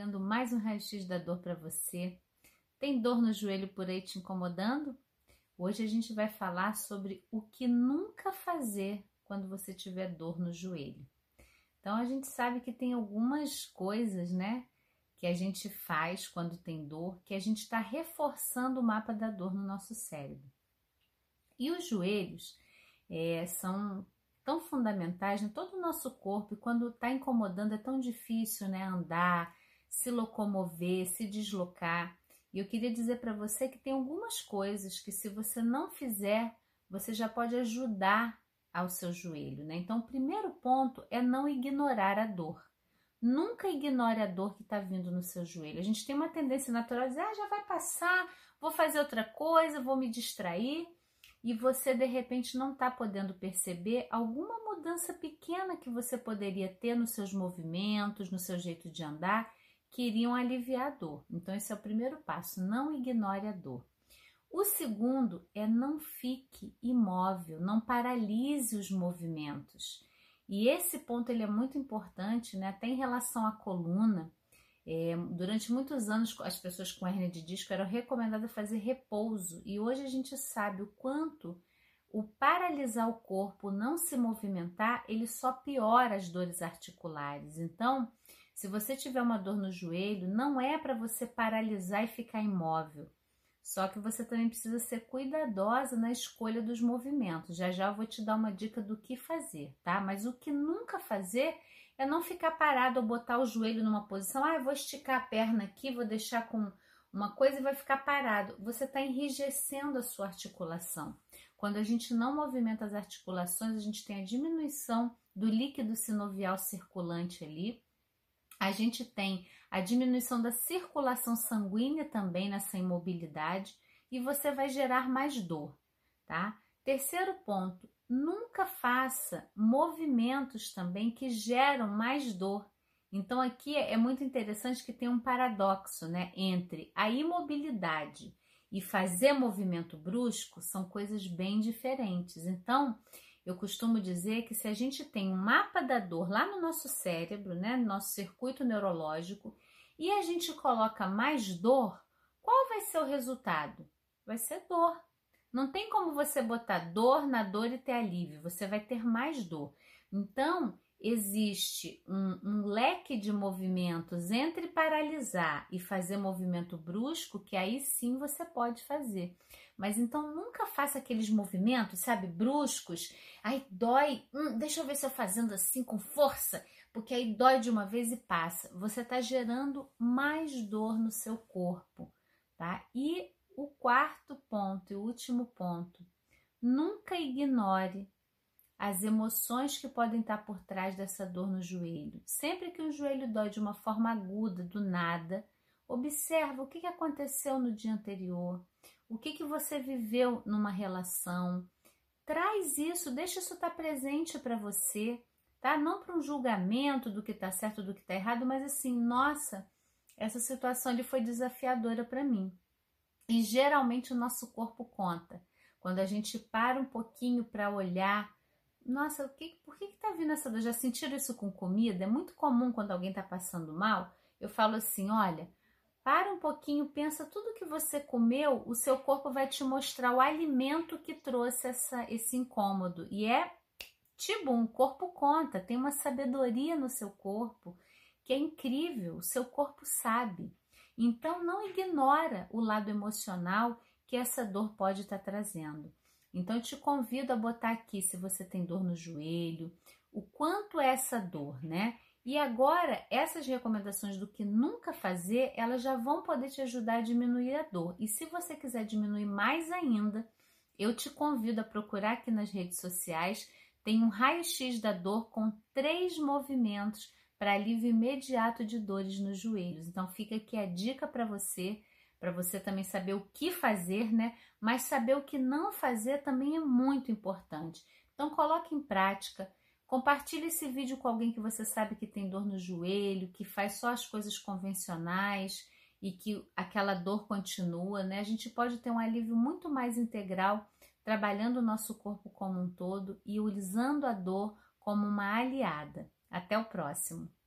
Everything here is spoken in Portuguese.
Pegando mais um raio-x da dor para você. Tem dor no joelho por aí te incomodando? Hoje a gente vai falar sobre o que nunca fazer quando você tiver dor no joelho. Então a gente sabe que tem algumas coisas, né, que a gente faz quando tem dor, que a gente está reforçando o mapa da dor no nosso cérebro. E os joelhos é, são tão fundamentais em todo o nosso corpo e quando está incomodando é tão difícil, né, andar, se locomover, se deslocar. E eu queria dizer para você que tem algumas coisas que se você não fizer, você já pode ajudar ao seu joelho, né? Então, o primeiro ponto é não ignorar a dor. Nunca ignore a dor que está vindo no seu joelho. A gente tem uma tendência natural de dizer, ah, já vai passar, vou fazer outra coisa, vou me distrair e você de repente não está podendo perceber alguma mudança pequena que você poderia ter nos seus movimentos, no seu jeito de andar, que iriam aliviar a dor. Então, esse é o primeiro passo: não ignore a dor. O segundo é não fique imóvel, não paralise os movimentos. E esse ponto ele é muito importante, né? Até em relação à coluna. É, durante muitos anos, as pessoas com hernia de disco eram recomendadas fazer repouso, e hoje a gente sabe o quanto o paralisar o corpo, não se movimentar, ele só piora as dores articulares. Então, se você tiver uma dor no joelho, não é para você paralisar e ficar imóvel. Só que você também precisa ser cuidadosa na escolha dos movimentos. Já já eu vou te dar uma dica do que fazer, tá? Mas o que nunca fazer é não ficar parado ou botar o joelho numa posição, ah, eu vou esticar a perna aqui, vou deixar com uma coisa e vai ficar parado. Você está enrijecendo a sua articulação. Quando a gente não movimenta as articulações, a gente tem a diminuição do líquido sinovial circulante ali. A gente tem a diminuição da circulação sanguínea também nessa imobilidade e você vai gerar mais dor, tá? Terceiro ponto, nunca faça movimentos também que geram mais dor. Então aqui é muito interessante que tem um paradoxo, né, entre a imobilidade e fazer movimento brusco são coisas bem diferentes. Então, eu costumo dizer que se a gente tem um mapa da dor lá no nosso cérebro, né, no nosso circuito neurológico, e a gente coloca mais dor, qual vai ser o resultado? Vai ser dor. Não tem como você botar dor na dor e ter alívio, você vai ter mais dor. Então, existe um, um, leque de movimentos entre paralisar e fazer movimento brusco, que aí sim você pode fazer. Mas então nunca faça aqueles movimentos, sabe, bruscos. Aí dói, hum, deixa eu ver se eu fazendo assim com força, porque aí dói de uma vez e passa. Você está gerando mais dor no seu corpo, tá? E o quarto ponto e o último ponto, nunca ignore as emoções que podem estar por trás dessa dor no joelho. Sempre que o joelho dói de uma forma aguda, do nada, observa o que aconteceu no dia anterior, o que, que você viveu numa relação. Traz isso, deixa isso estar presente para você, tá? Não para um julgamento do que está certo, do que está errado, mas assim, nossa, essa situação ali foi desafiadora para mim. E geralmente o nosso corpo conta. Quando a gente para um pouquinho para olhar, nossa, que, por que, que tá vindo essa dor? Já sentiram isso com comida? É muito comum quando alguém tá passando mal. Eu falo assim: olha, para um pouquinho, pensa tudo que você comeu, o seu corpo vai te mostrar o alimento que trouxe essa, esse incômodo. E é tipo, um corpo conta, tem uma sabedoria no seu corpo que é incrível, o seu corpo sabe. Então não ignora o lado emocional que essa dor pode estar trazendo. Então eu te convido a botar aqui se você tem dor no joelho, o quanto é essa dor, né? E agora, essas recomendações do que nunca fazer, elas já vão poder te ajudar a diminuir a dor. E se você quiser diminuir mais ainda, eu te convido a procurar aqui nas redes sociais. Tem um raio-x da dor com três movimentos para alívio imediato de dores nos joelhos. Então fica aqui a dica para você, para você também saber o que fazer, né? Mas saber o que não fazer também é muito importante. Então coloque em prática, compartilhe esse vídeo com alguém que você sabe que tem dor no joelho, que faz só as coisas convencionais e que aquela dor continua, né? A gente pode ter um alívio muito mais integral trabalhando o nosso corpo como um todo e usando a dor como uma aliada. Até o próximo!